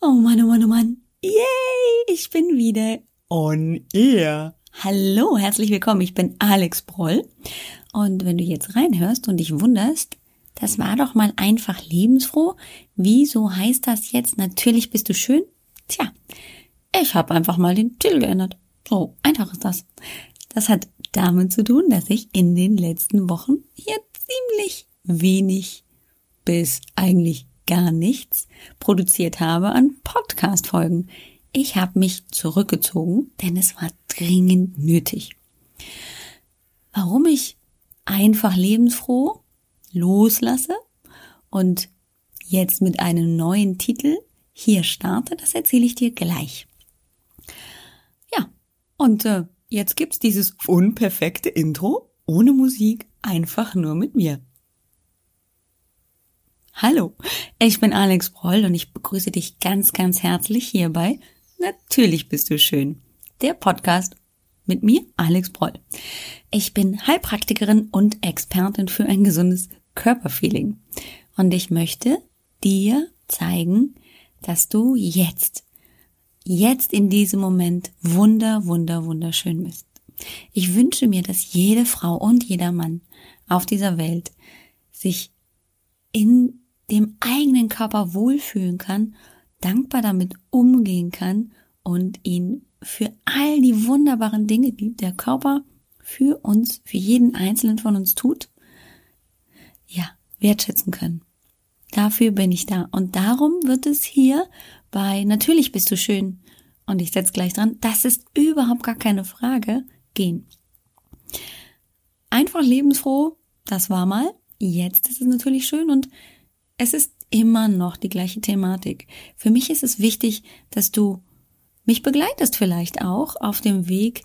Oh Mann, oh Mann, oh Mann. Yay, ich bin wieder on air. Hallo, herzlich willkommen. Ich bin Alex Broll. Und wenn du jetzt reinhörst und dich wunderst, das war doch mal einfach lebensfroh. Wieso heißt das jetzt natürlich bist du schön? Tja, ich habe einfach mal den Titel geändert. So einfach ist das. Das hat damit zu tun, dass ich in den letzten Wochen hier ziemlich wenig bis eigentlich gar nichts produziert habe an Podcast-Folgen. Ich habe mich zurückgezogen, denn es war dringend nötig. Warum ich einfach lebensfroh loslasse und jetzt mit einem neuen Titel hier starte, das erzähle ich dir gleich. Ja, und äh, jetzt gibt's dieses unperfekte Intro ohne Musik, einfach nur mit mir. Hallo, ich bin Alex Broll und ich begrüße dich ganz, ganz herzlich hierbei. Natürlich bist du schön. Der Podcast mit mir, Alex Broll. Ich bin Heilpraktikerin und Expertin für ein gesundes Körperfeeling. Und ich möchte dir zeigen, dass du jetzt, jetzt in diesem Moment wunder, wunder, wunderschön bist. Ich wünsche mir, dass jede Frau und jeder Mann auf dieser Welt sich in dem eigenen Körper wohlfühlen kann, dankbar damit umgehen kann und ihn für all die wunderbaren Dinge, die der Körper für uns, für jeden Einzelnen von uns tut, ja, wertschätzen können. Dafür bin ich da. Und darum wird es hier bei Natürlich bist du schön. Und ich setze gleich dran, das ist überhaupt gar keine Frage, gehen. Einfach lebensfroh, das war mal. Jetzt ist es natürlich schön und es ist immer noch die gleiche Thematik. Für mich ist es wichtig, dass du mich begleitest vielleicht auch auf dem Weg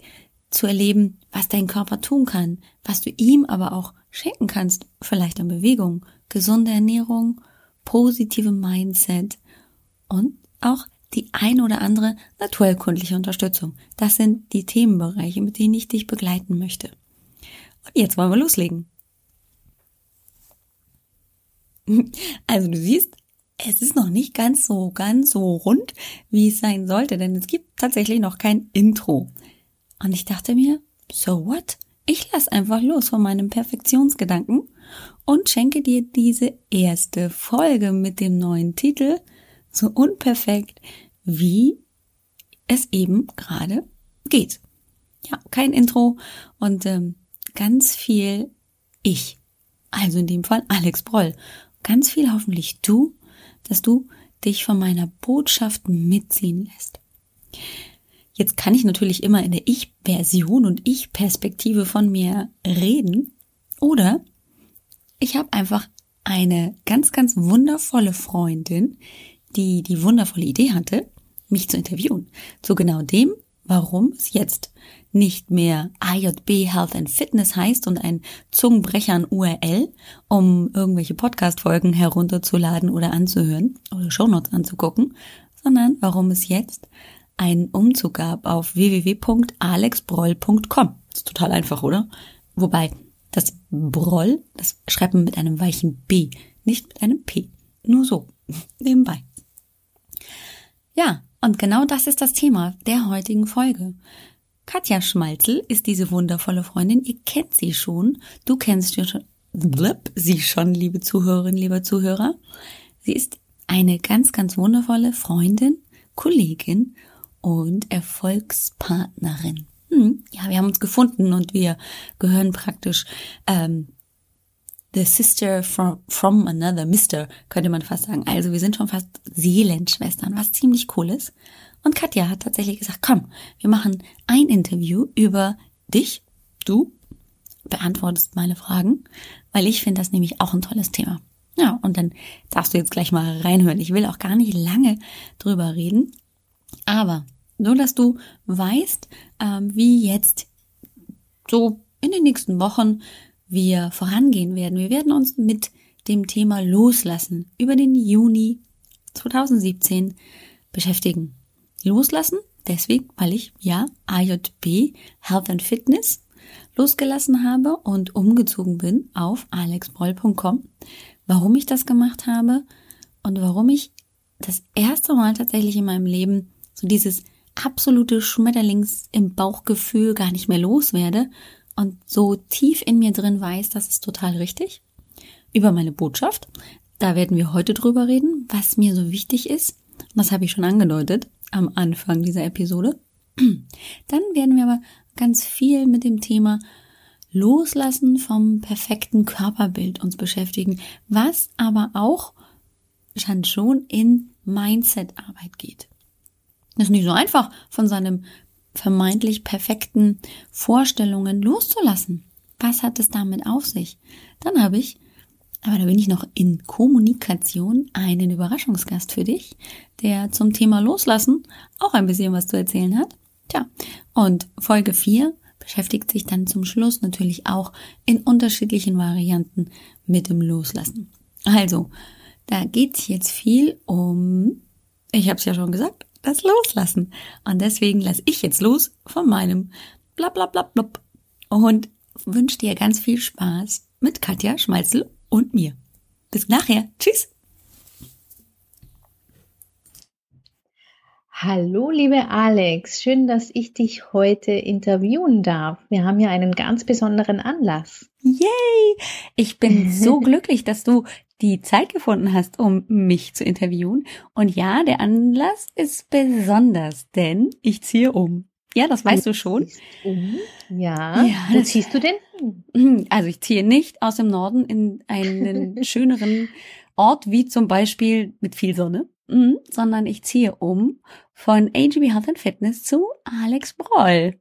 zu erleben, was dein Körper tun kann, was du ihm aber auch schenken kannst, vielleicht an Bewegung, gesunde Ernährung, positive Mindset und auch die ein oder andere naturkundliche Unterstützung. Das sind die Themenbereiche, mit denen ich dich begleiten möchte. Und jetzt wollen wir loslegen. Also du siehst, es ist noch nicht ganz so, ganz so rund, wie es sein sollte, denn es gibt tatsächlich noch kein Intro. Und ich dachte mir, so what? Ich lass einfach los von meinem Perfektionsgedanken und schenke dir diese erste Folge mit dem neuen Titel so unperfekt, wie es eben gerade geht. Ja, kein Intro und ähm, ganz viel ich. Also in dem Fall Alex Broll ganz viel hoffentlich du, dass du dich von meiner Botschaft mitziehen lässt. Jetzt kann ich natürlich immer in der Ich-Version und Ich-Perspektive von mir reden. Oder ich habe einfach eine ganz, ganz wundervolle Freundin, die die wundervolle Idee hatte, mich zu interviewen. Zu genau dem, warum es jetzt nicht mehr AJB Health and Fitness heißt und ein Zungenbrecher an URL, um irgendwelche Podcast-Folgen herunterzuladen oder anzuhören oder Shownotes anzugucken, sondern warum es jetzt einen Umzug gab auf www.alexbroll.com. ist total einfach, oder? Wobei das Broll, das schreibt man mit einem weichen B, nicht mit einem P. Nur so, nebenbei. Ja, und genau das ist das Thema der heutigen Folge. Katja Schmalzel ist diese wundervolle Freundin. Ihr kennt sie schon. Du kennst sie schon, blip, sie schon, liebe Zuhörerinnen, lieber Zuhörer. Sie ist eine ganz, ganz wundervolle Freundin, Kollegin und Erfolgspartnerin. Hm, ja, wir haben uns gefunden und wir gehören praktisch ähm, the sister from, from another mister, könnte man fast sagen. Also wir sind schon fast Seelenschwestern, was ziemlich cool ist. Und Katja hat tatsächlich gesagt, komm, wir machen ein Interview über dich, du beantwortest meine Fragen, weil ich finde das nämlich auch ein tolles Thema. Ja, und dann darfst du jetzt gleich mal reinhören. Ich will auch gar nicht lange drüber reden, aber nur, dass du weißt, ähm, wie jetzt so in den nächsten Wochen wir vorangehen werden. Wir werden uns mit dem Thema Loslassen über den Juni 2017 beschäftigen loslassen. Deswegen, weil ich ja AJB Health and Fitness losgelassen habe und umgezogen bin auf alexbroll.com. Warum ich das gemacht habe und warum ich das erste Mal tatsächlich in meinem Leben so dieses absolute Schmetterlings im Bauchgefühl gar nicht mehr loswerde und so tief in mir drin weiß, das ist total richtig. Über meine Botschaft. Da werden wir heute drüber reden, was mir so wichtig ist. Das habe ich schon angedeutet am Anfang dieser Episode. Dann werden wir aber ganz viel mit dem Thema Loslassen vom perfekten Körperbild uns beschäftigen, was aber auch schon in Mindset-Arbeit geht. Es ist nicht so einfach, von seinem vermeintlich perfekten Vorstellungen loszulassen. Was hat es damit auf sich? Dann habe ich, aber da bin ich noch in Kommunikation, einen Überraschungsgast für dich, der zum Thema Loslassen auch ein bisschen was zu erzählen hat. Tja, und Folge 4 beschäftigt sich dann zum Schluss natürlich auch in unterschiedlichen Varianten mit dem Loslassen. Also, da geht's jetzt viel um, ich habe es ja schon gesagt, das Loslassen. Und deswegen lasse ich jetzt los von meinem Blablablablub und wünsche dir ganz viel Spaß mit Katja Schmalzel und mir. Bis nachher. Tschüss. Hallo, liebe Alex, schön, dass ich dich heute interviewen darf. Wir haben ja einen ganz besonderen Anlass. Yay! Ich bin so glücklich, dass du die Zeit gefunden hast, um mich zu interviewen. Und ja, der Anlass ist besonders, denn ich ziehe um. Ja, das weißt du schon. Um. Ja. ja Wo ziehst du denn? Also ich ziehe nicht aus dem Norden in einen schöneren Ort wie zum Beispiel mit viel Sonne, mhm, sondern ich ziehe um von AGB Health and Fitness zu Alex Broll.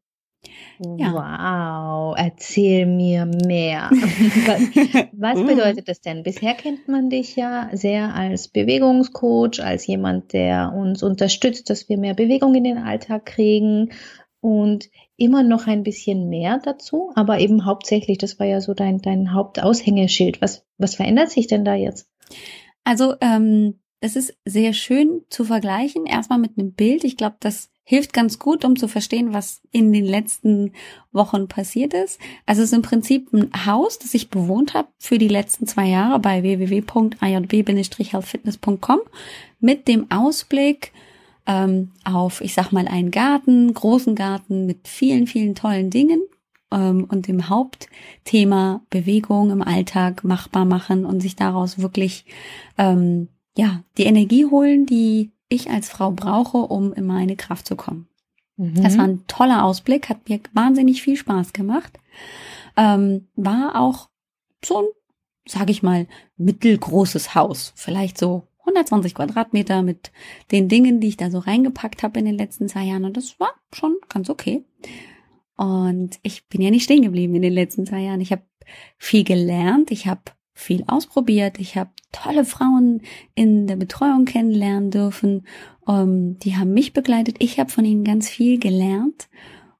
Ja. Wow, erzähl mir mehr. was, was mhm. bedeutet das denn? Bisher kennt man dich ja sehr als Bewegungscoach, als jemand, der uns unterstützt, dass wir mehr Bewegung in den Alltag kriegen und immer noch ein bisschen mehr dazu, aber eben hauptsächlich, das war ja so dein, dein Hauptaushängeschild. Was, was verändert sich denn da jetzt? Also, ähm, es ist sehr schön zu vergleichen. Erstmal mit einem Bild. Ich glaube, das hilft ganz gut, um zu verstehen, was in den letzten Wochen passiert ist. Also es ist im Prinzip ein Haus, das ich bewohnt habe für die letzten zwei Jahre bei www.ajb-healthfitness.com mit dem Ausblick ähm, auf, ich sag mal, einen Garten, großen Garten mit vielen, vielen tollen Dingen ähm, und dem Hauptthema Bewegung im Alltag machbar machen und sich daraus wirklich ähm, ja die Energie holen, die ich als Frau brauche, um in meine Kraft zu kommen. Mhm. Das war ein toller Ausblick, hat mir wahnsinnig viel Spaß gemacht. Ähm, war auch so ein, sag ich mal, mittelgroßes Haus. Vielleicht so 120 Quadratmeter mit den Dingen, die ich da so reingepackt habe in den letzten zwei Jahren. Und das war schon ganz okay. Und ich bin ja nicht stehen geblieben in den letzten zwei Jahren. Ich habe viel gelernt. Ich habe viel ausprobiert. Ich habe tolle Frauen in der Betreuung kennenlernen dürfen. Um, ähm, die haben mich begleitet. Ich habe von ihnen ganz viel gelernt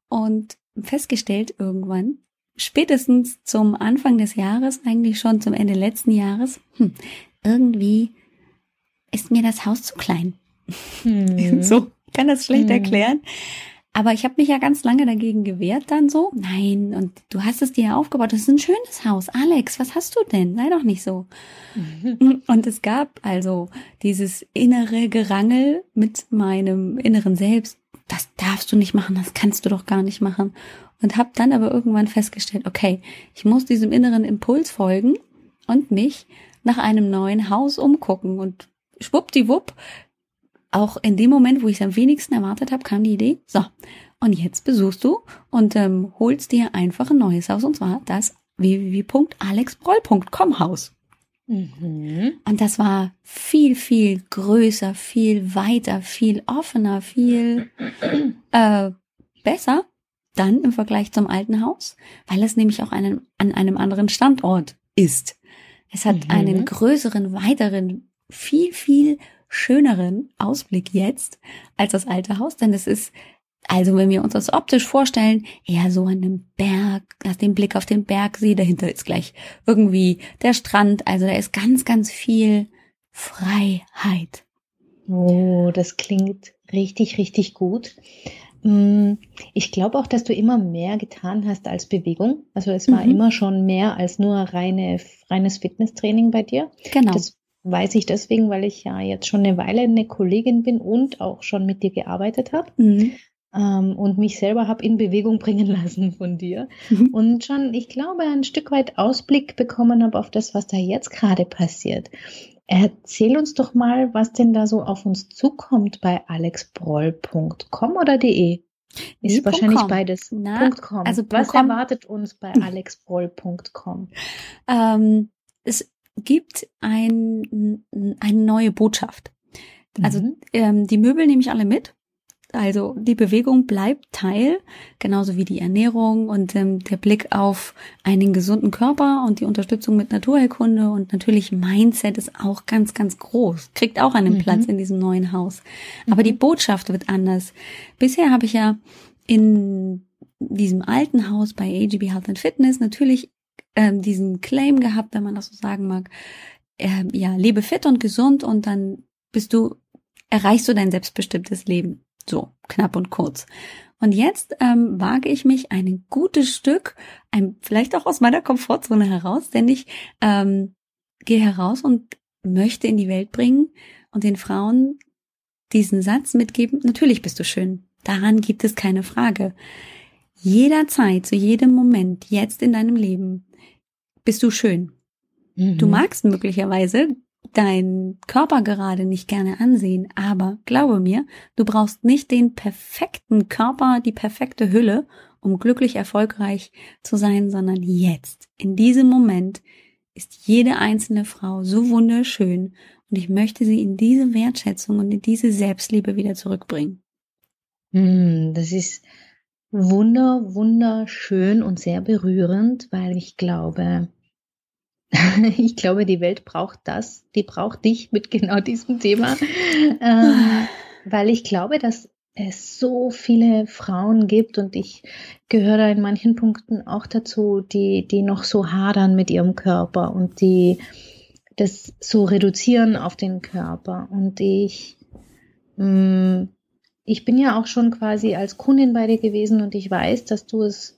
und festgestellt irgendwann, spätestens zum Anfang des Jahres, eigentlich schon zum Ende letzten Jahres, hm, irgendwie ist mir das Haus zu klein. Hm. So, kann das schlecht hm. erklären. Aber ich habe mich ja ganz lange dagegen gewehrt dann so. Nein, und du hast es dir ja aufgebaut. Das ist ein schönes Haus. Alex, was hast du denn? Sei doch nicht so. Mhm. Und es gab also dieses innere Gerangel mit meinem inneren Selbst. Das darfst du nicht machen, das kannst du doch gar nicht machen. Und habe dann aber irgendwann festgestellt, okay, ich muss diesem inneren Impuls folgen und mich nach einem neuen Haus umgucken. Und schwuppdiwupp auch in dem Moment, wo ich es am wenigsten erwartet habe, kam die Idee, so, und jetzt besuchst du und ähm, holst dir einfach ein neues Haus, und zwar das www.alexbroll.com Haus. Mhm. Und das war viel, viel größer, viel weiter, viel offener, viel äh, besser dann im Vergleich zum alten Haus, weil es nämlich auch einen, an einem anderen Standort ist. Es hat mhm. einen größeren, weiteren, viel, viel schöneren Ausblick jetzt als das alte Haus, denn es ist also wenn wir uns das optisch vorstellen, eher so an einem Berg, hast den Blick auf den Bergsee, dahinter ist gleich irgendwie der Strand, also da ist ganz, ganz viel Freiheit. Oh, das klingt richtig, richtig gut. Mm, ich glaube auch, dass du immer mehr getan hast als Bewegung. Also es war mhm. immer schon mehr als nur reine, reines Fitnesstraining bei dir. Genau. Das weiß ich deswegen, weil ich ja jetzt schon eine Weile eine Kollegin bin und auch schon mit dir gearbeitet habe. Mhm. Ähm, und mich selber habe in Bewegung bringen lassen von dir. Mhm. Und schon, ich glaube, ein Stück weit Ausblick bekommen habe auf das, was da jetzt gerade passiert. Erzähl uns doch mal, was denn da so auf uns zukommt bei alexbroll.com oder de. Ist nee, wahrscheinlich .com. beides. Na, .com. Also was .com. erwartet uns bei alexbroll.com? Ähm, es gibt ein, eine neue Botschaft. Also mhm. ähm, die Möbel nehme ich alle mit. Also die Bewegung bleibt Teil, genauso wie die Ernährung und ähm, der Blick auf einen gesunden Körper und die Unterstützung mit Naturheilkunde und natürlich Mindset ist auch ganz, ganz groß, kriegt auch einen mhm. Platz in diesem neuen Haus. Aber mhm. die Botschaft wird anders. Bisher habe ich ja in diesem alten Haus bei AGB Health and Fitness natürlich ähm, diesen Claim gehabt, wenn man das so sagen mag. Äh, ja, lebe fit und gesund und dann bist du, erreichst du dein selbstbestimmtes Leben. So, knapp und kurz. Und jetzt ähm, wage ich mich ein gutes Stück, ein, vielleicht auch aus meiner Komfortzone heraus, denn ich ähm, gehe heraus und möchte in die Welt bringen und den Frauen diesen Satz mitgeben, natürlich bist du schön. Daran gibt es keine Frage. Jederzeit, zu jedem Moment, jetzt in deinem Leben, bist du schön. Mhm. Du magst möglicherweise deinen Körper gerade nicht gerne ansehen, aber glaube mir, du brauchst nicht den perfekten Körper, die perfekte Hülle, um glücklich erfolgreich zu sein, sondern jetzt, in diesem Moment, ist jede einzelne Frau so wunderschön und ich möchte sie in diese Wertschätzung und in diese Selbstliebe wieder zurückbringen. Hm, das ist wunder, wunderschön und sehr berührend, weil ich glaube, ich glaube, die Welt braucht das. Die braucht dich mit genau diesem Thema. Ähm, weil ich glaube, dass es so viele Frauen gibt und ich gehöre da in manchen Punkten auch dazu, die, die noch so hadern mit ihrem Körper und die das so reduzieren auf den Körper. Und ich, mh, mm, ich bin ja auch schon quasi als Kundin bei dir gewesen und ich weiß, dass du es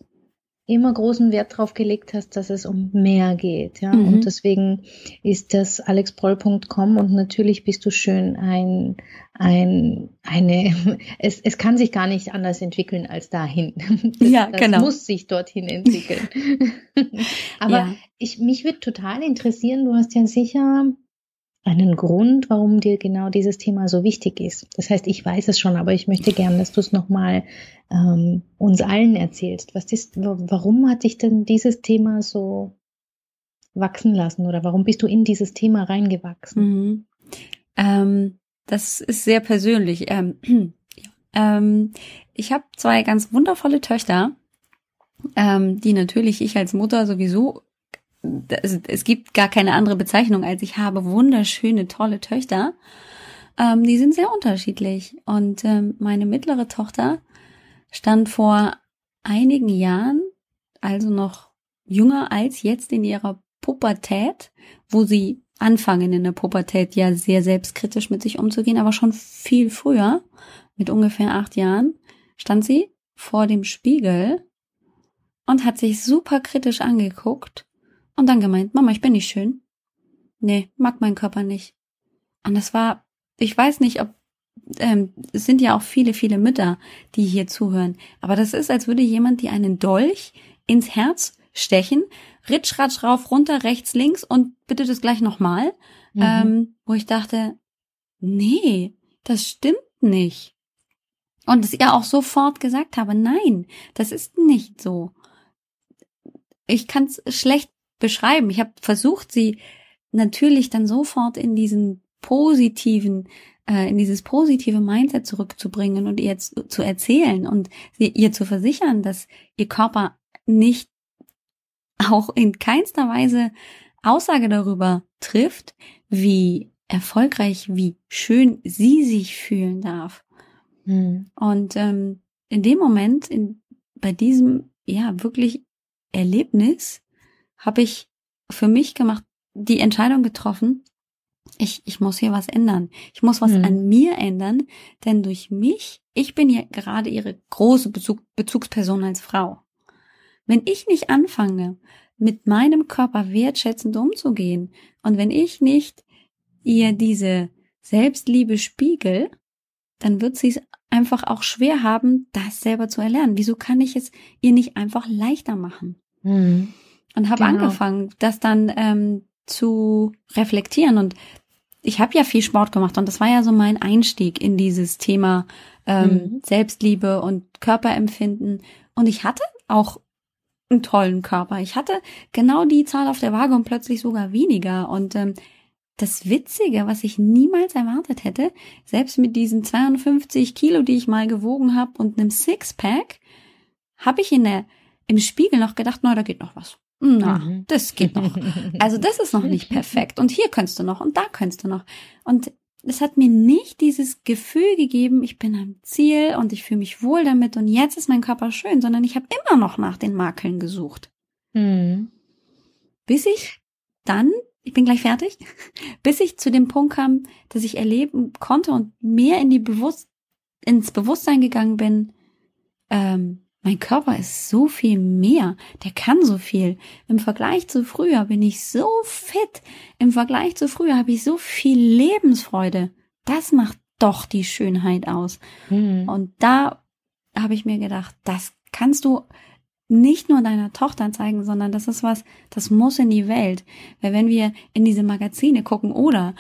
immer großen Wert darauf gelegt hast, dass es um mehr geht. Ja? Mhm. Und deswegen ist das alexproll.com und natürlich bist du schön ein, ein, eine, es, es kann sich gar nicht anders entwickeln als dahin. Das, ja, das genau. muss sich dorthin entwickeln. Aber ja. ich, mich würde total interessieren, du hast ja sicher einen Grund, warum dir genau dieses Thema so wichtig ist. Das heißt, ich weiß es schon, aber ich möchte gern, dass du es nochmal ähm, uns allen erzählst. Was ist, warum hat dich denn dieses Thema so wachsen lassen oder warum bist du in dieses Thema reingewachsen? Mhm. Ähm, das ist sehr persönlich. Ähm, ähm, ich habe zwei ganz wundervolle Töchter, ähm, die natürlich ich als Mutter sowieso es, es gibt gar keine andere Bezeichnung als ich habe wunderschöne, tolle Töchter. Ähm, die sind sehr unterschiedlich. Und ähm, meine mittlere Tochter stand vor einigen Jahren, also noch jünger als jetzt in ihrer Pubertät, wo sie anfangen in der Pubertät ja sehr selbstkritisch mit sich umzugehen, aber schon viel früher, mit ungefähr acht Jahren, stand sie vor dem Spiegel und hat sich super kritisch angeguckt und dann gemeint, Mama, ich bin nicht schön. Nee, mag mein Körper nicht. Und das war, ich weiß nicht, ob, ähm, es sind ja auch viele, viele Mütter, die hier zuhören. Aber das ist, als würde jemand dir einen Dolch ins Herz stechen, ritsch, ratsch, rauf, runter, rechts, links und bitte das gleich nochmal. Mhm. Ähm, wo ich dachte, nee, das stimmt nicht. Und es ihr auch sofort gesagt habe, nein, das ist nicht so. Ich kann es schlecht beschreiben. Ich habe versucht, sie natürlich dann sofort in diesen positiven, äh, in dieses positive Mindset zurückzubringen und ihr jetzt zu erzählen und sie, ihr zu versichern, dass ihr Körper nicht auch in keinster Weise Aussage darüber trifft, wie erfolgreich, wie schön sie sich fühlen darf. Mhm. Und ähm, in dem Moment, in, bei diesem ja wirklich Erlebnis, habe ich für mich gemacht, die Entscheidung getroffen, ich, ich muss hier was ändern. Ich muss was mhm. an mir ändern, denn durch mich, ich bin ja gerade ihre große Bezug, Bezugsperson als Frau. Wenn ich nicht anfange, mit meinem Körper wertschätzend umzugehen und wenn ich nicht ihr diese Selbstliebe spiegel, dann wird sie es einfach auch schwer haben, das selber zu erlernen. Wieso kann ich es ihr nicht einfach leichter machen? Mhm. Und habe genau. angefangen, das dann ähm, zu reflektieren. Und ich habe ja viel Sport gemacht und das war ja so mein Einstieg in dieses Thema ähm, mhm. Selbstliebe und Körperempfinden. Und ich hatte auch einen tollen Körper. Ich hatte genau die Zahl auf der Waage und plötzlich sogar weniger. Und ähm, das Witzige, was ich niemals erwartet hätte, selbst mit diesen 52 Kilo, die ich mal gewogen habe und einem Sixpack, habe ich in der im Spiegel noch gedacht, na, da geht noch was. Na, mhm. das geht noch. Also das ist noch nicht perfekt. Und hier könntest du noch und da könntest du noch. Und es hat mir nicht dieses Gefühl gegeben, ich bin am Ziel und ich fühle mich wohl damit und jetzt ist mein Körper schön, sondern ich habe immer noch nach den Makeln gesucht. Mhm. Bis ich dann, ich bin gleich fertig, bis ich zu dem Punkt kam, dass ich erleben konnte und mehr in die Bewusst ins Bewusstsein gegangen bin, ähm, mein Körper ist so viel mehr, der kann so viel. Im Vergleich zu früher bin ich so fit. Im Vergleich zu früher habe ich so viel Lebensfreude. Das macht doch die Schönheit aus. Mhm. Und da habe ich mir gedacht, das kannst du nicht nur deiner Tochter zeigen, sondern das ist was, das muss in die Welt. Weil wenn wir in diese Magazine gucken oder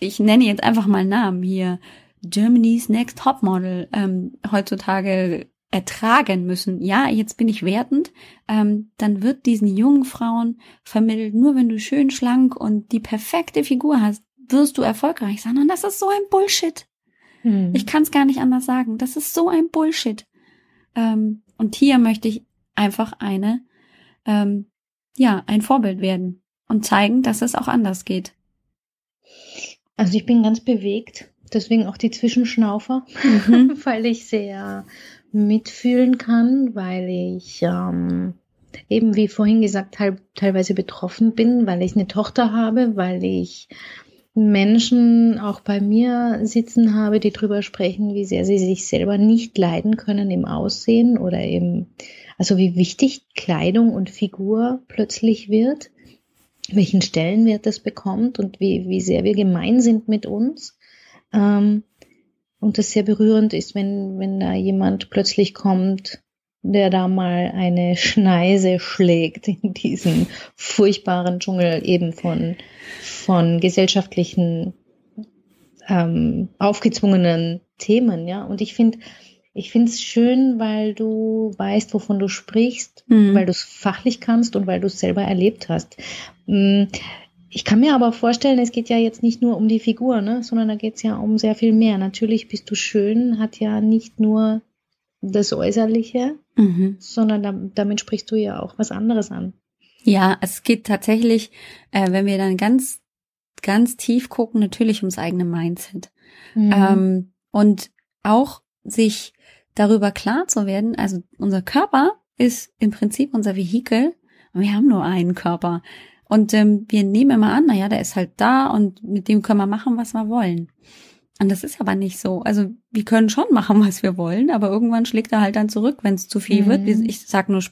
ich nenne jetzt einfach mal Namen hier, Germany's Next Topmodel, ähm, heutzutage ertragen müssen. Ja, jetzt bin ich wertend. Ähm, dann wird diesen jungen Frauen vermittelt, nur wenn du schön schlank und die perfekte Figur hast, wirst du erfolgreich sein. Und das ist so ein Bullshit. Hm. Ich kann es gar nicht anders sagen. Das ist so ein Bullshit. Ähm, und hier möchte ich einfach eine, ähm, ja, ein Vorbild werden und zeigen, dass es auch anders geht. Also ich bin ganz bewegt, deswegen auch die Zwischenschnaufer, mhm. weil ich sehr mitfühlen kann, weil ich ähm, eben wie vorhin gesagt halb, teilweise betroffen bin, weil ich eine Tochter habe, weil ich Menschen auch bei mir sitzen habe, die drüber sprechen, wie sehr sie sich selber nicht leiden können im Aussehen oder eben, also wie wichtig Kleidung und Figur plötzlich wird, welchen Stellenwert das bekommt und wie, wie sehr wir gemein sind mit uns. Ähm, und das sehr berührend ist, wenn, wenn da jemand plötzlich kommt, der da mal eine Schneise schlägt in diesen furchtbaren Dschungel eben von, von gesellschaftlichen ähm, aufgezwungenen Themen, ja. Und ich finde, ich finde es schön, weil du weißt, wovon du sprichst, mhm. weil du es fachlich kannst und weil du es selber erlebt hast. Ich kann mir aber vorstellen, es geht ja jetzt nicht nur um die Figur, ne, sondern da geht es ja um sehr viel mehr. Natürlich bist du schön, hat ja nicht nur das Äußerliche, mhm. sondern da, damit sprichst du ja auch was anderes an. Ja, es geht tatsächlich, äh, wenn wir dann ganz, ganz tief gucken, natürlich ums eigene Mindset. Mhm. Ähm, und auch sich darüber klar zu werden, also unser Körper ist im Prinzip unser Vehikel und wir haben nur einen Körper. Und ähm, wir nehmen immer an, naja, der ist halt da und mit dem können wir machen, was wir wollen. Und das ist aber nicht so. Also wir können schon machen, was wir wollen, aber irgendwann schlägt er halt dann zurück, wenn es zu viel mhm. wird. Ich sag nur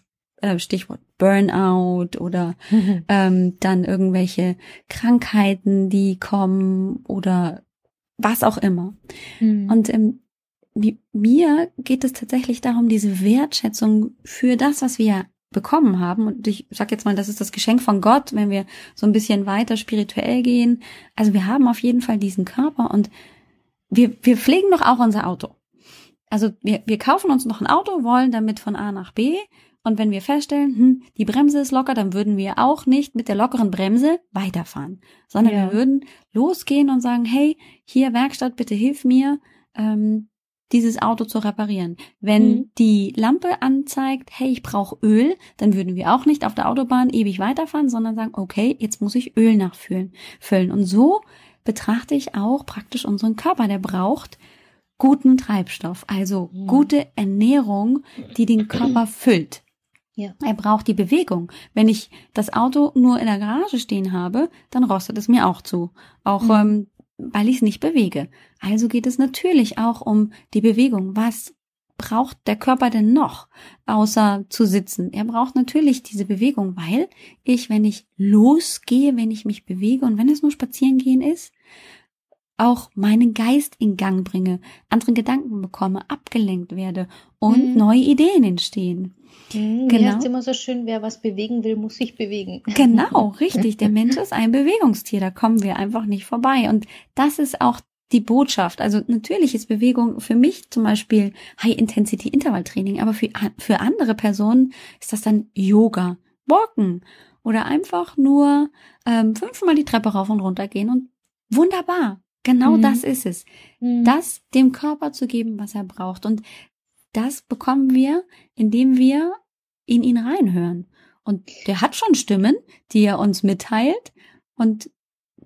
äh, Stichwort Burnout oder mhm. ähm, dann irgendwelche Krankheiten, die kommen oder was auch immer. Mhm. Und ähm, mir geht es tatsächlich darum, diese Wertschätzung für das, was wir bekommen haben. Und ich sag jetzt mal, das ist das Geschenk von Gott, wenn wir so ein bisschen weiter spirituell gehen. Also wir haben auf jeden Fall diesen Körper und wir, wir pflegen doch auch unser Auto. Also wir, wir kaufen uns noch ein Auto, wollen damit von A nach B. Und wenn wir feststellen, hm, die Bremse ist locker, dann würden wir auch nicht mit der lockeren Bremse weiterfahren, sondern ja. wir würden losgehen und sagen, hey, hier Werkstatt, bitte hilf mir. Ähm, dieses Auto zu reparieren. Wenn mhm. die Lampe anzeigt, hey, ich brauche Öl, dann würden wir auch nicht auf der Autobahn ewig weiterfahren, sondern sagen, okay, jetzt muss ich Öl nachfüllen. Füllen. Und so betrachte ich auch praktisch unseren Körper. Der braucht guten Treibstoff, also mhm. gute Ernährung, die den Körper füllt. Ja. Er braucht die Bewegung. Wenn ich das Auto nur in der Garage stehen habe, dann rostet es mir auch zu. Auch mhm. ähm, weil ich es nicht bewege. Also geht es natürlich auch um die Bewegung. Was braucht der Körper denn noch, außer zu sitzen? Er braucht natürlich diese Bewegung, weil ich, wenn ich losgehe, wenn ich mich bewege und wenn es nur spazieren gehen ist, auch meinen Geist in Gang bringe, andere Gedanken bekomme, abgelenkt werde und mhm. neue Ideen entstehen. Mhm, genau. ist immer so schön, wer was bewegen will, muss sich bewegen. Genau, richtig. Der Mensch ist ein Bewegungstier, da kommen wir einfach nicht vorbei. Und das ist auch die Botschaft. Also natürlich ist Bewegung für mich zum Beispiel High-Intensity-Intervalltraining, aber für, für andere Personen ist das dann Yoga, Walken oder einfach nur ähm, fünfmal die Treppe rauf und runter gehen und wunderbar. Genau mhm. das ist es. Mhm. Das dem Körper zu geben, was er braucht. Und das bekommen wir, indem wir in ihn reinhören. Und der hat schon Stimmen, die er uns mitteilt. Und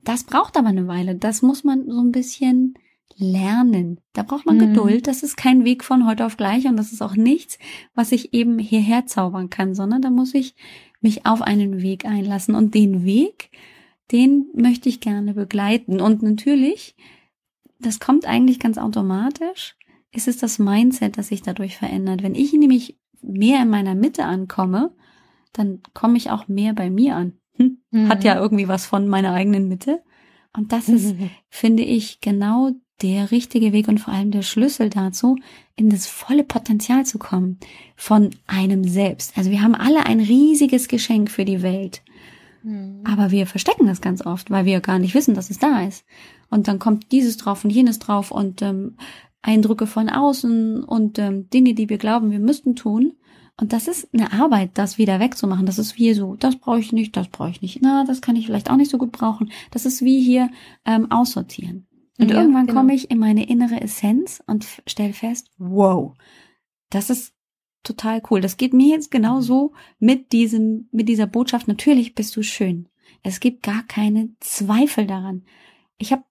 das braucht aber eine Weile. Das muss man so ein bisschen lernen. Da braucht man mhm. Geduld. Das ist kein Weg von heute auf gleich und das ist auch nichts, was ich eben hierher zaubern kann, sondern da muss ich mich auf einen Weg einlassen. Und den Weg, den möchte ich gerne begleiten. Und natürlich, das kommt eigentlich ganz automatisch, ist es das Mindset, das sich dadurch verändert. Wenn ich nämlich mehr in meiner Mitte ankomme, dann komme ich auch mehr bei mir an. Hm? Mhm. Hat ja irgendwie was von meiner eigenen Mitte. Und das ist, finde ich, genau der richtige Weg und vor allem der Schlüssel dazu, in das volle Potenzial zu kommen von einem selbst. Also wir haben alle ein riesiges Geschenk für die Welt. Mhm. Aber wir verstecken das ganz oft, weil wir gar nicht wissen, dass es da ist. Und dann kommt dieses drauf und jenes drauf und ähm, Eindrücke von außen und ähm, Dinge, die wir glauben, wir müssten tun. Und das ist eine Arbeit, das wieder wegzumachen. Das ist wie so, das brauche ich nicht, das brauche ich nicht. Na, das kann ich vielleicht auch nicht so gut brauchen. Das ist wie hier ähm, aussortieren. Und ja, irgendwann genau. komme ich in meine innere Essenz und stelle fest, wow, das ist total cool. Das geht mir jetzt genauso mit diesem, mit dieser Botschaft. Natürlich bist du schön. Es gibt gar keine Zweifel daran. Ich habe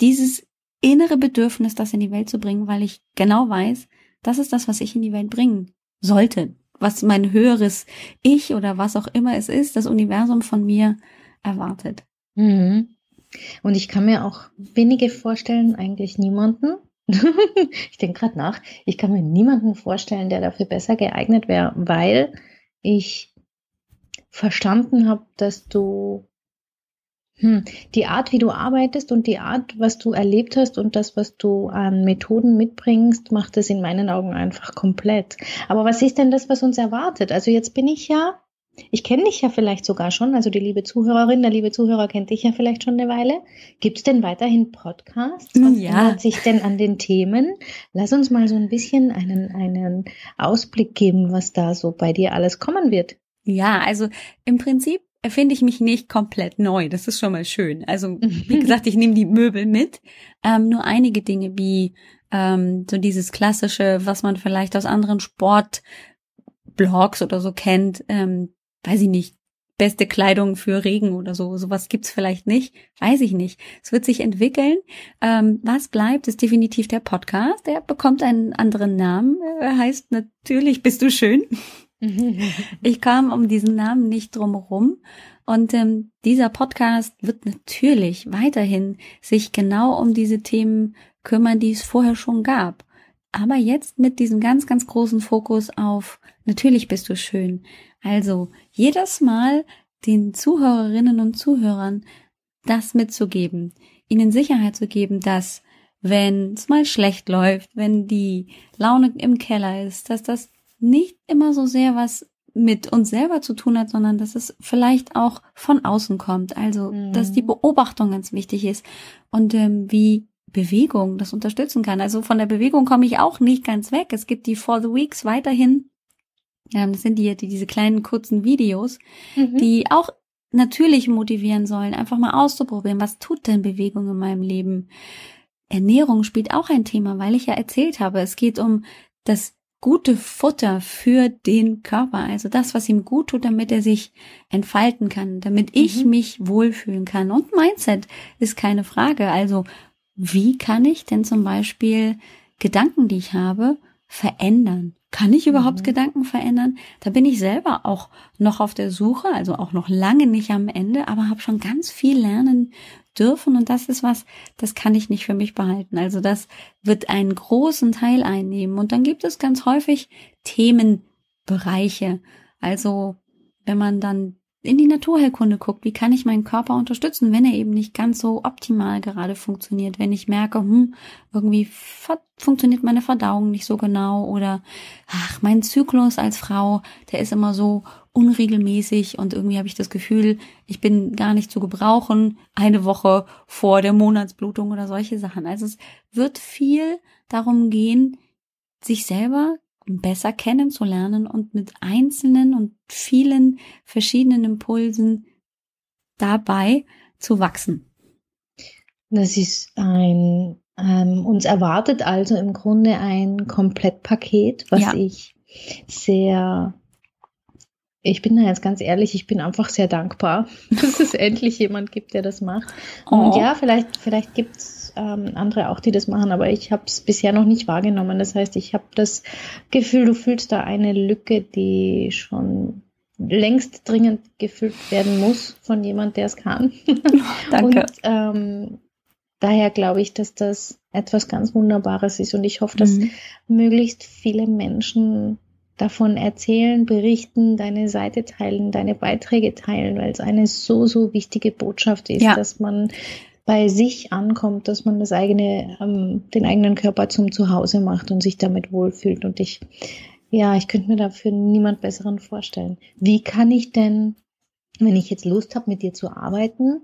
dieses innere Bedürfnis, das in die Welt zu bringen, weil ich genau weiß, das ist das, was ich in die Welt bringen sollte was mein höheres Ich oder was auch immer es ist, das Universum von mir erwartet. Mhm. Und ich kann mir auch wenige vorstellen, eigentlich niemanden. Ich denke gerade nach, ich kann mir niemanden vorstellen, der dafür besser geeignet wäre, weil ich verstanden habe, dass du hm. Die Art, wie du arbeitest und die Art, was du erlebt hast und das, was du an Methoden mitbringst, macht es in meinen Augen einfach komplett. Aber was ist denn das, was uns erwartet? Also jetzt bin ich ja, ich kenne dich ja vielleicht sogar schon, also die liebe Zuhörerin, der liebe Zuhörer kennt dich ja vielleicht schon eine Weile. Gibt es denn weiterhin Podcasts? Was ja. ändert sich denn an den Themen? Lass uns mal so ein bisschen einen, einen Ausblick geben, was da so bei dir alles kommen wird. Ja, also im Prinzip erfinde ich mich nicht komplett neu. Das ist schon mal schön. Also, wie gesagt, ich nehme die Möbel mit. Ähm, nur einige Dinge wie ähm, so dieses klassische, was man vielleicht aus anderen Sportblogs oder so kennt, ähm, weiß ich nicht, beste Kleidung für Regen oder so. Sowas gibt's vielleicht nicht, weiß ich nicht. Es wird sich entwickeln. Ähm, was bleibt, ist definitiv der Podcast. Der bekommt einen anderen Namen. Er heißt natürlich Bist du schön. ich kam um diesen Namen nicht drum herum. Und ähm, dieser Podcast wird natürlich weiterhin sich genau um diese Themen kümmern, die es vorher schon gab. Aber jetzt mit diesem ganz, ganz großen Fokus auf natürlich bist du schön. Also jedes Mal den Zuhörerinnen und Zuhörern das mitzugeben, ihnen Sicherheit zu geben, dass wenn es mal schlecht läuft, wenn die Laune im Keller ist, dass das nicht immer so sehr was mit uns selber zu tun hat, sondern dass es vielleicht auch von außen kommt. Also, mhm. dass die Beobachtung ganz wichtig ist und ähm, wie Bewegung das unterstützen kann. Also von der Bewegung komme ich auch nicht ganz weg. Es gibt die For the Weeks weiterhin. Ähm, das sind die, die diese kleinen kurzen Videos, mhm. die auch natürlich motivieren sollen, einfach mal auszuprobieren, was tut denn Bewegung in meinem Leben? Ernährung spielt auch ein Thema, weil ich ja erzählt habe, es geht um das gute Futter für den Körper, also das, was ihm gut tut, damit er sich entfalten kann, damit ich mhm. mich wohlfühlen kann. Und Mindset ist keine Frage. Also wie kann ich denn zum Beispiel Gedanken, die ich habe, verändern? Kann ich überhaupt mhm. Gedanken verändern? Da bin ich selber auch noch auf der Suche, also auch noch lange nicht am Ende, aber habe schon ganz viel lernen dürfen und das ist was, das kann ich nicht für mich behalten. Also das wird einen großen Teil einnehmen und dann gibt es ganz häufig Themenbereiche. Also wenn man dann in die Naturheilkunde guckt, wie kann ich meinen Körper unterstützen, wenn er eben nicht ganz so optimal gerade funktioniert, wenn ich merke, hm, irgendwie funktioniert meine Verdauung nicht so genau oder ach, mein Zyklus als Frau, der ist immer so unregelmäßig und irgendwie habe ich das Gefühl, ich bin gar nicht zu gebrauchen, eine Woche vor der Monatsblutung oder solche Sachen. Also es wird viel darum gehen, sich selber besser kennenzulernen und mit einzelnen und vielen verschiedenen Impulsen dabei zu wachsen. Das ist ein, ähm, uns erwartet also im Grunde ein Komplettpaket, was ja. ich sehr, ich bin da jetzt ganz ehrlich, ich bin einfach sehr dankbar, dass es endlich jemand gibt, der das macht. Oh. Und ja, vielleicht, vielleicht gibt es ähm, andere auch, die das machen, aber ich habe es bisher noch nicht wahrgenommen. Das heißt, ich habe das Gefühl, du fühlst da eine Lücke, die schon längst dringend gefüllt werden muss von jemand, der es kann. Danke. Und ähm, daher glaube ich, dass das etwas ganz Wunderbares ist und ich hoffe, dass mhm. möglichst viele Menschen davon erzählen, berichten, deine Seite teilen, deine Beiträge teilen, weil es eine so, so wichtige Botschaft ist, ja. dass man bei sich ankommt, dass man das eigene, ähm, den eigenen Körper zum Zuhause macht und sich damit wohlfühlt. Und ich, ja, ich könnte mir dafür niemand besseren vorstellen. Wie kann ich denn, wenn ich jetzt Lust habe, mit dir zu arbeiten,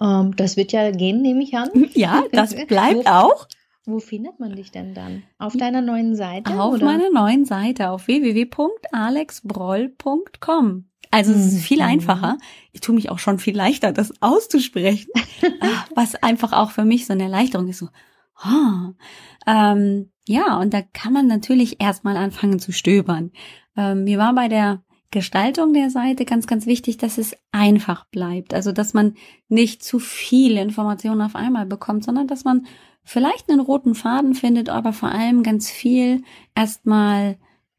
ähm, das wird ja gehen, nehme ich an. Ja, das bleibt auch. Wo findet man dich denn dann? Auf deiner neuen Seite? Auf oder? meiner neuen Seite auf www.alexbroll.com. Also es ist viel mhm. einfacher. Ich tue mich auch schon viel leichter, das auszusprechen. Ah, was einfach auch für mich so eine Erleichterung ist. So, oh. ähm, ja, und da kann man natürlich erstmal anfangen zu stöbern. Ähm, mir war bei der Gestaltung der Seite ganz, ganz wichtig, dass es einfach bleibt. Also, dass man nicht zu viele Informationen auf einmal bekommt, sondern dass man vielleicht einen roten Faden findet, aber vor allem ganz viel erstmal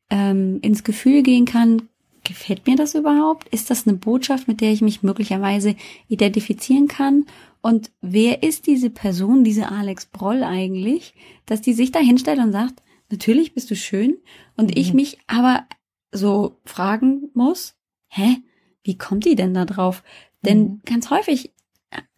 ähm, ins Gefühl gehen kann, gefällt mir das überhaupt? Ist das eine Botschaft, mit der ich mich möglicherweise identifizieren kann? Und wer ist diese Person, diese Alex Broll eigentlich, dass die sich da hinstellt und sagt, natürlich bist du schön und mhm. ich mich aber so fragen muss, hä, wie kommt die denn da drauf? Denn mhm. ganz häufig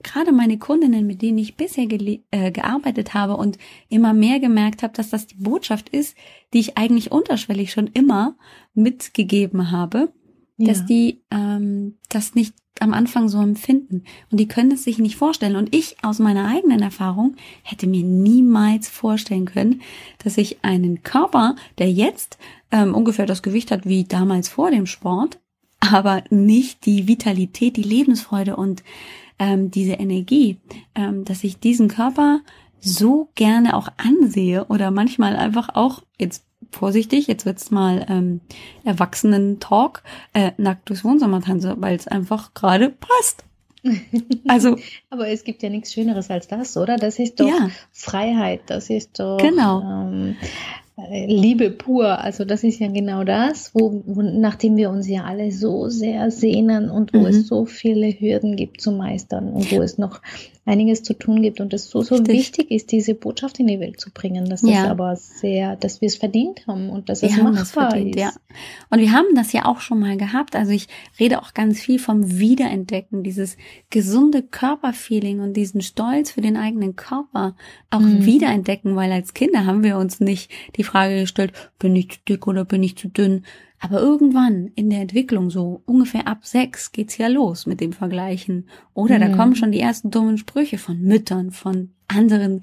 gerade meine Kundinnen, mit denen ich bisher äh, gearbeitet habe und immer mehr gemerkt habe, dass das die Botschaft ist, die ich eigentlich unterschwellig schon immer mitgegeben habe, ja. dass die ähm, das nicht am Anfang so empfinden und die können es sich nicht vorstellen. Und ich aus meiner eigenen Erfahrung hätte mir niemals vorstellen können, dass ich einen Körper, der jetzt ähm, ungefähr das Gewicht hat wie damals vor dem Sport, aber nicht die Vitalität, die Lebensfreude und ähm, diese Energie, ähm, dass ich diesen Körper so gerne auch ansehe oder manchmal einfach auch, jetzt vorsichtig, jetzt wird's mal ähm, Erwachsenen-Talk, äh, nackt durchs Wohnzimmer tanze, weil es einfach gerade passt. Also, aber es gibt ja nichts Schöneres als das, oder? Das ist doch ja. Freiheit, das ist doch genau. ähm, Liebe pur. Also das ist ja genau das, wo, wo nachdem wir uns ja alle so sehr sehnen und wo mhm. es so viele Hürden gibt zu meistern und wo es noch einiges zu tun gibt und es so, so Richtig. wichtig ist, diese Botschaft in die Welt zu bringen. Das ja. ist aber sehr, dass wir es verdient haben und dass wir es machbar verdient, ist. Ja. Und wir haben das ja auch schon mal gehabt. Also ich rede auch ganz viel vom Wiederentdecken, dieses gesunde Körperfeeling und diesen Stolz für den eigenen Körper auch mhm. wiederentdecken, weil als Kinder haben wir uns nicht die Frage gestellt, bin ich zu dick oder bin ich zu dünn, aber irgendwann in der Entwicklung, so ungefähr ab sechs, geht's ja los mit dem Vergleichen. Oder mhm. da kommen schon die ersten dummen Sprüche von Müttern, von anderen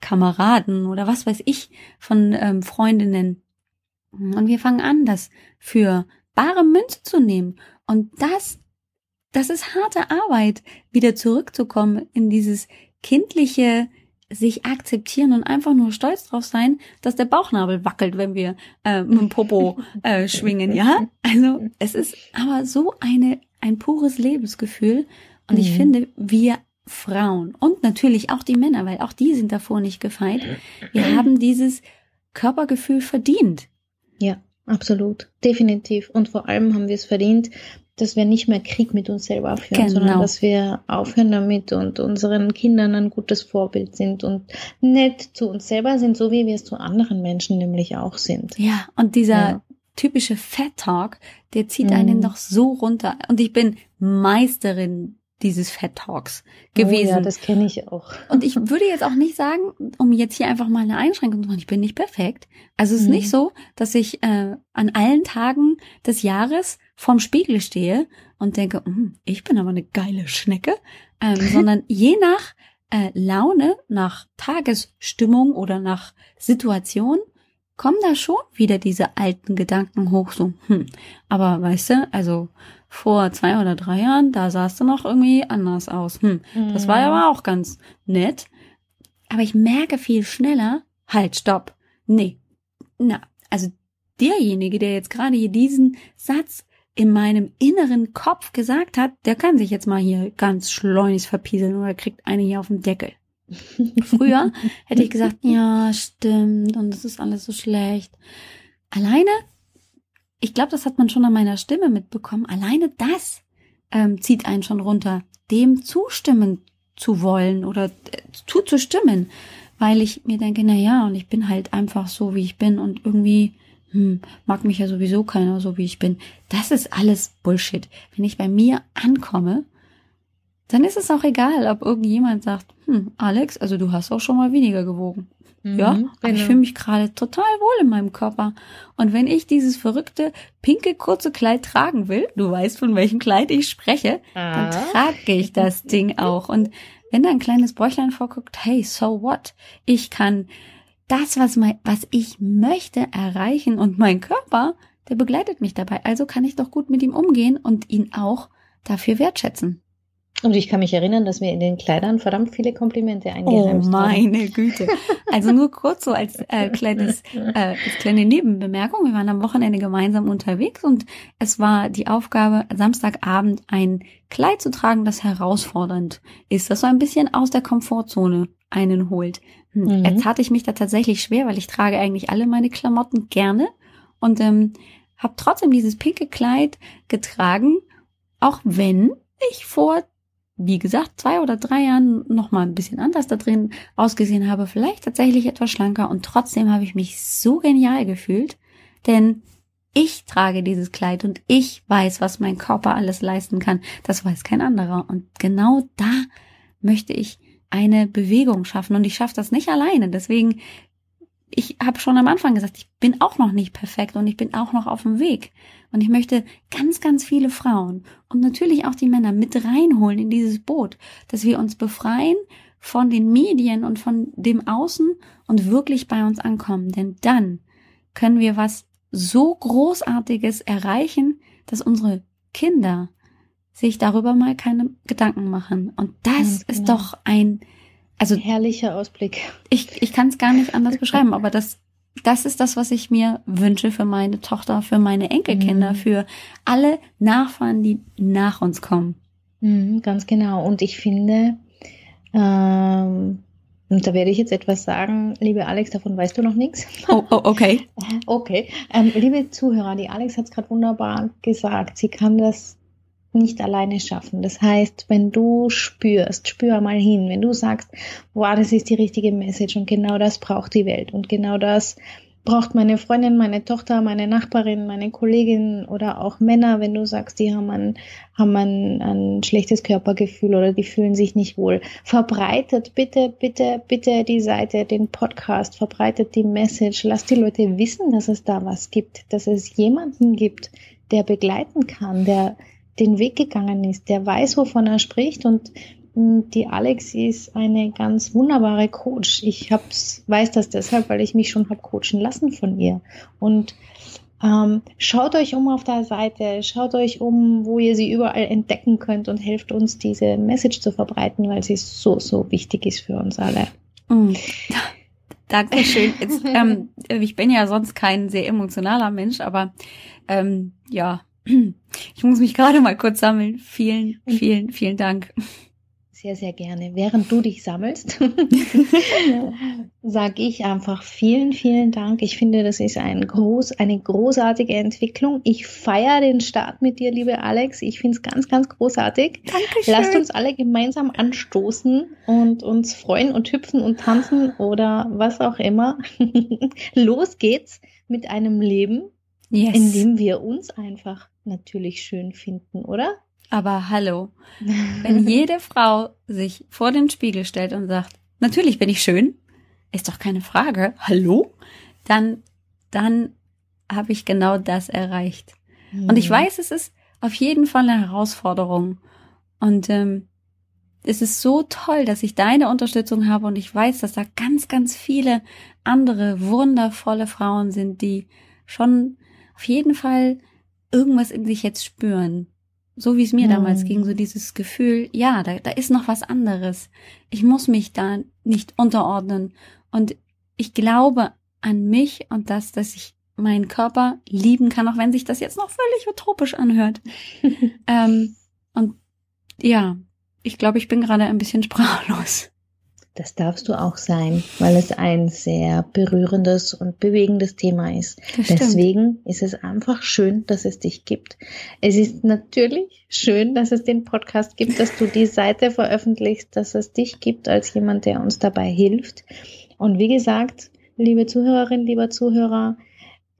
Kameraden oder was weiß ich, von ähm, Freundinnen. Und wir fangen an, das für bare Münze zu nehmen. Und das, das ist harte Arbeit, wieder zurückzukommen in dieses kindliche, sich akzeptieren und einfach nur stolz drauf sein, dass der Bauchnabel wackelt, wenn wir äh, mit dem Popo äh, schwingen, ja? Also es ist aber so eine ein pures Lebensgefühl und mhm. ich finde, wir Frauen und natürlich auch die Männer, weil auch die sind davor nicht gefeit, wir haben dieses Körpergefühl verdient. Ja, absolut, definitiv und vor allem haben wir es verdient, dass wir nicht mehr Krieg mit uns selber führen, genau. sondern dass wir aufhören damit und unseren Kindern ein gutes Vorbild sind und nett zu uns selber sind, so wie wir es zu anderen Menschen nämlich auch sind. Ja, und dieser, ja. typische Fat Talk, der zieht einen doch so runter. Und ich bin Meisterin dieses Fat Talks gewesen. Oh ja, das kenne ich auch. Und ich würde jetzt auch nicht sagen, um jetzt hier einfach mal eine Einschränkung zu machen, ich bin nicht perfekt. Also es ist mhm. nicht so, dass ich äh, an allen Tagen des Jahres vorm Spiegel stehe und denke, hm, ich bin aber eine geile Schnecke, ähm, sondern je nach äh, Laune, nach Tagesstimmung oder nach Situation kommen da schon wieder diese alten Gedanken hoch, so, hm, aber weißt du, also vor zwei oder drei Jahren, da sahst du noch irgendwie anders aus. Hm, mhm. das war ja aber auch ganz nett. Aber ich merke viel schneller, halt, stopp. Nee. Na, also derjenige, der jetzt gerade hier diesen Satz in meinem inneren Kopf gesagt hat, der kann sich jetzt mal hier ganz schleunigst verpieseln oder kriegt eine hier auf den Deckel. Früher hätte ich gesagt, ja, stimmt, und es ist alles so schlecht. Alleine ich glaube, das hat man schon an meiner Stimme mitbekommen. Alleine das ähm, zieht einen schon runter, dem zustimmen zu wollen oder äh, zuzustimmen, weil ich mir denke, na ja, und ich bin halt einfach so, wie ich bin und irgendwie hm, mag mich ja sowieso keiner so, wie ich bin. Das ist alles Bullshit. Wenn ich bei mir ankomme, dann ist es auch egal, ob irgendjemand sagt, hm, Alex, also du hast auch schon mal weniger gewogen. Mhm, ja, genau. aber ich genau. fühle mich gerade total wohl in meinem Körper. Und wenn ich dieses verrückte, pinke, kurze Kleid tragen will, du weißt, von welchem Kleid ich spreche, ah. dann trage ich das Ding auch. Und wenn da ein kleines Bäuchlein vorguckt, hey, so what? Ich kann das, was, mein, was ich möchte, erreichen und mein Körper, der begleitet mich dabei. Also kann ich doch gut mit ihm umgehen und ihn auch dafür wertschätzen. Und ich kann mich erinnern, dass mir in den Kleidern verdammt viele Komplimente eingeheimst Oh meine haben. Güte. Also nur kurz so als äh, kleines, äh, als kleine Nebenbemerkung. Wir waren am Wochenende gemeinsam unterwegs und es war die Aufgabe, Samstagabend ein Kleid zu tragen, das herausfordernd ist, das so ein bisschen aus der Komfortzone einen holt. Hm. Mhm. Jetzt hatte ich mich da tatsächlich schwer, weil ich trage eigentlich alle meine Klamotten gerne und ähm, habe trotzdem dieses pinke Kleid getragen, auch wenn ich vor wie gesagt, zwei oder drei Jahren noch mal ein bisschen anders da drin ausgesehen habe, vielleicht tatsächlich etwas schlanker und trotzdem habe ich mich so genial gefühlt, denn ich trage dieses Kleid und ich weiß, was mein Körper alles leisten kann. Das weiß kein anderer. Und genau da möchte ich eine Bewegung schaffen und ich schaffe das nicht alleine. Deswegen ich habe schon am Anfang gesagt, ich bin auch noch nicht perfekt und ich bin auch noch auf dem Weg. Und ich möchte ganz, ganz viele Frauen und natürlich auch die Männer mit reinholen in dieses Boot, dass wir uns befreien von den Medien und von dem Außen und wirklich bei uns ankommen. Denn dann können wir was so Großartiges erreichen, dass unsere Kinder sich darüber mal keine Gedanken machen. Und das ja, genau. ist doch ein also herrlicher Ausblick. Ich, ich kann es gar nicht anders beschreiben, aber das, das ist das, was ich mir wünsche für meine Tochter, für meine Enkelkinder, mhm. für alle Nachfahren, die nach uns kommen. Mhm, ganz genau. Und ich finde, ähm, und da werde ich jetzt etwas sagen, liebe Alex, davon weißt du noch nichts. Oh, oh okay. Okay. Ähm, liebe Zuhörer, die Alex hat es gerade wunderbar gesagt. Sie kann das nicht alleine schaffen. Das heißt, wenn du spürst, spür mal hin, wenn du sagst, wow, das ist die richtige Message und genau das braucht die Welt und genau das braucht meine Freundin, meine Tochter, meine Nachbarin, meine Kollegin oder auch Männer, wenn du sagst, die haben ein, haben ein, ein schlechtes Körpergefühl oder die fühlen sich nicht wohl. Verbreitet bitte, bitte, bitte die Seite, den Podcast, verbreitet die Message, lasst die Leute wissen, dass es da was gibt, dass es jemanden gibt, der begleiten kann, der den Weg gegangen ist, der weiß, wovon er spricht und hm, die Alex ist eine ganz wunderbare Coach. Ich hab's, weiß das deshalb, weil ich mich schon hab coachen lassen von ihr. Und ähm, schaut euch um auf der Seite, schaut euch um, wo ihr sie überall entdecken könnt und helft uns, diese Message zu verbreiten, weil sie so, so wichtig ist für uns alle. Mm. Dankeschön. Jetzt, ähm, ich bin ja sonst kein sehr emotionaler Mensch, aber ähm, ja, ich muss mich gerade mal kurz sammeln. Vielen, vielen, vielen Dank. Sehr, sehr gerne. Während du dich sammelst, sage ich einfach vielen, vielen Dank. Ich finde, das ist ein groß, eine großartige Entwicklung. Ich feiere den Start mit dir, liebe Alex. Ich finde es ganz, ganz großartig. Dankeschön. Lasst uns alle gemeinsam anstoßen und uns freuen und hüpfen und tanzen oder was auch immer. Los geht's mit einem Leben, Yes. Indem wir uns einfach natürlich schön finden, oder? Aber hallo, wenn jede Frau sich vor den Spiegel stellt und sagt, natürlich bin ich schön, ist doch keine Frage, hallo, dann, dann habe ich genau das erreicht. Mhm. Und ich mhm. weiß, es ist auf jeden Fall eine Herausforderung. Und ähm, es ist so toll, dass ich deine Unterstützung habe und ich weiß, dass da ganz, ganz viele andere wundervolle Frauen sind, die schon auf jeden Fall irgendwas in sich jetzt spüren. So wie es mir hm. damals ging, so dieses Gefühl, ja, da, da ist noch was anderes. Ich muss mich da nicht unterordnen. Und ich glaube an mich und das, dass ich meinen Körper lieben kann, auch wenn sich das jetzt noch völlig utopisch anhört. ähm, und ja, ich glaube, ich bin gerade ein bisschen sprachlos. Das darfst du auch sein, weil es ein sehr berührendes und bewegendes Thema ist. Deswegen ist es einfach schön, dass es dich gibt. Es ist natürlich schön, dass es den Podcast gibt, dass du die Seite veröffentlichst, dass es dich gibt als jemand, der uns dabei hilft. Und wie gesagt, liebe Zuhörerin, lieber Zuhörer,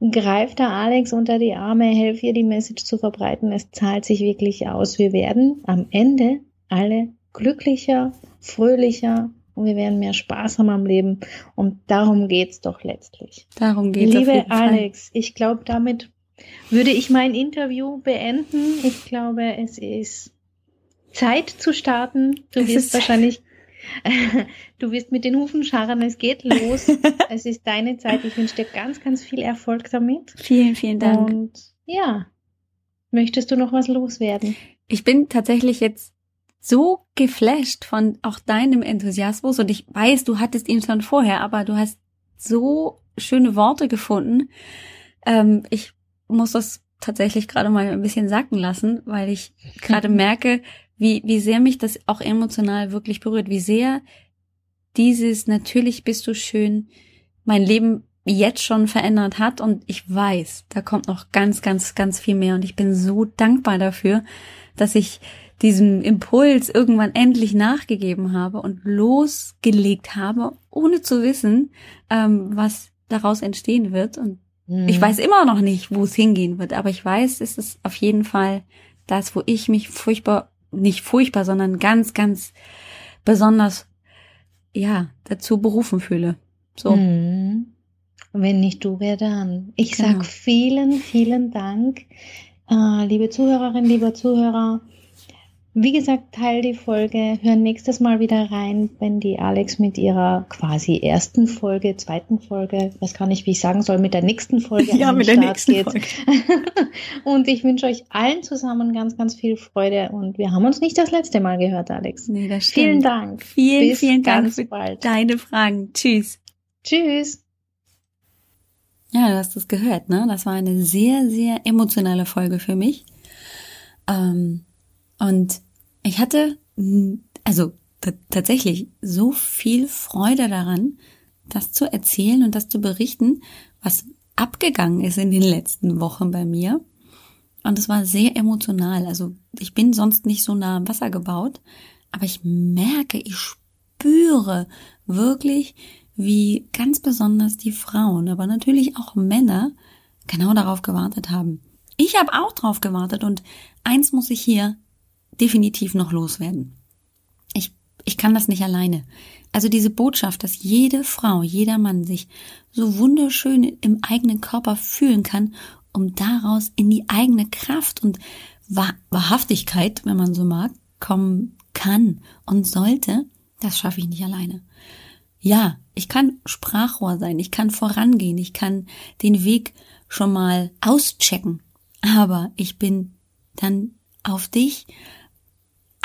greif da Alex unter die Arme, helf ihr die Message zu verbreiten. Es zahlt sich wirklich aus. Wir werden am Ende alle glücklicher, fröhlicher und wir werden mehr Spaß haben am Leben. Und darum geht's doch letztlich. Darum geht's. Liebe Alex, ich glaube, damit würde ich mein Interview beenden. Ich glaube, es ist Zeit zu starten. Du es wirst wahrscheinlich, du wirst mit den Hufen scharren. Es geht los. es ist deine Zeit. Ich wünsche dir ganz, ganz viel Erfolg damit. Vielen, vielen Dank. Und ja, möchtest du noch was loswerden? Ich bin tatsächlich jetzt so geflasht von auch deinem Enthusiasmus. Und ich weiß, du hattest ihn schon vorher, aber du hast so schöne Worte gefunden. Ähm, ich muss das tatsächlich gerade mal ein bisschen sacken lassen, weil ich gerade merke, wie, wie sehr mich das auch emotional wirklich berührt, wie sehr dieses natürlich bist du schön mein Leben jetzt schon verändert hat. Und ich weiß, da kommt noch ganz, ganz, ganz viel mehr. Und ich bin so dankbar dafür, dass ich diesem Impuls irgendwann endlich nachgegeben habe und losgelegt habe, ohne zu wissen, ähm, was daraus entstehen wird. Und mhm. ich weiß immer noch nicht, wo es hingehen wird, aber ich weiß, es ist auf jeden Fall das, wo ich mich furchtbar, nicht furchtbar, sondern ganz, ganz besonders, ja, dazu berufen fühle. So. Mhm. Wenn nicht du, wer dann? Ich genau. sag vielen, vielen Dank, äh, liebe Zuhörerinnen, lieber Zuhörer. Wie gesagt, teil die Folge, hör nächstes Mal wieder rein, wenn die Alex mit ihrer quasi ersten Folge, zweiten Folge, weiß gar nicht, wie ich sagen soll, mit der nächsten Folge ja, mit der nächsten geht. Folge. und ich wünsche euch allen zusammen ganz, ganz viel Freude und wir haben uns nicht das letzte Mal gehört, Alex. Nee, das stimmt. Vielen Dank. Vielen, Bis vielen Dank für bald. deine Fragen. Tschüss. Tschüss. Ja, du hast das gehört, ne? Das war eine sehr, sehr emotionale Folge für mich. Ähm, und ich hatte also tatsächlich so viel Freude daran, das zu erzählen und das zu berichten, was abgegangen ist in den letzten Wochen bei mir. Und es war sehr emotional. Also ich bin sonst nicht so nah am Wasser gebaut, aber ich merke, ich spüre wirklich, wie ganz besonders die Frauen, aber natürlich auch Männer genau darauf gewartet haben. Ich habe auch drauf gewartet und eins muss ich hier definitiv noch loswerden. Ich, ich kann das nicht alleine. Also diese Botschaft, dass jede Frau, jeder Mann sich so wunderschön im eigenen Körper fühlen kann, um daraus in die eigene Kraft und Wahrhaftigkeit, wenn man so mag, kommen kann und sollte, das schaffe ich nicht alleine. Ja, ich kann Sprachrohr sein, ich kann vorangehen, ich kann den Weg schon mal auschecken, aber ich bin dann auf dich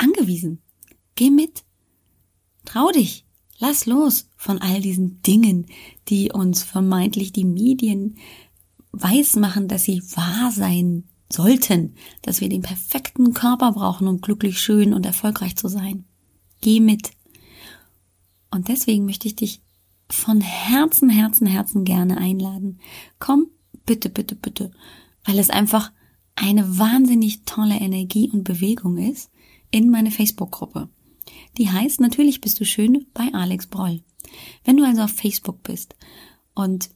angewiesen. Geh mit. Trau dich. Lass los von all diesen Dingen, die uns vermeintlich die Medien weismachen, dass sie wahr sein sollten, dass wir den perfekten Körper brauchen, um glücklich, schön und erfolgreich zu sein. Geh mit. Und deswegen möchte ich dich von Herzen, Herzen, Herzen gerne einladen. Komm, bitte, bitte, bitte, weil es einfach eine wahnsinnig tolle Energie und Bewegung ist in meine Facebook-Gruppe. Die heißt Natürlich bist du schön bei Alex Broll. Wenn du also auf Facebook bist und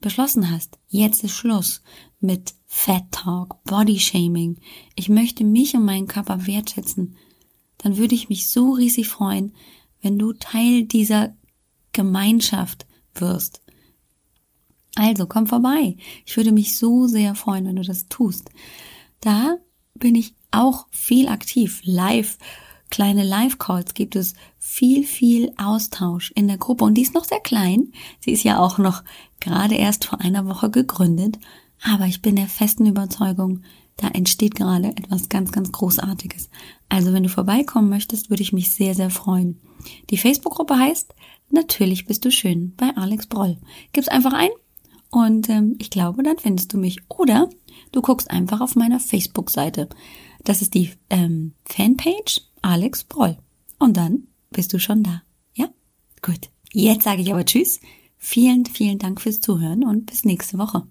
beschlossen hast, jetzt ist Schluss mit Fat Talk, Body Shaming, ich möchte mich und meinen Körper wertschätzen, dann würde ich mich so riesig freuen, wenn du Teil dieser Gemeinschaft wirst. Also komm vorbei. Ich würde mich so sehr freuen, wenn du das tust. Da bin ich auch viel aktiv. Live, kleine Live-Calls gibt es viel, viel Austausch in der Gruppe. Und die ist noch sehr klein. Sie ist ja auch noch gerade erst vor einer Woche gegründet. Aber ich bin der festen Überzeugung, da entsteht gerade etwas ganz, ganz Großartiges. Also wenn du vorbeikommen möchtest, würde ich mich sehr, sehr freuen. Die Facebook-Gruppe heißt Natürlich bist du schön bei Alex Broll. Gib's einfach ein und ähm, ich glaube, dann findest du mich. Oder du guckst einfach auf meiner Facebook-Seite. Das ist die ähm, Fanpage Alex Broll. Und dann bist du schon da. Ja? Gut. Jetzt sage ich aber Tschüss. Vielen, vielen Dank fürs Zuhören und bis nächste Woche.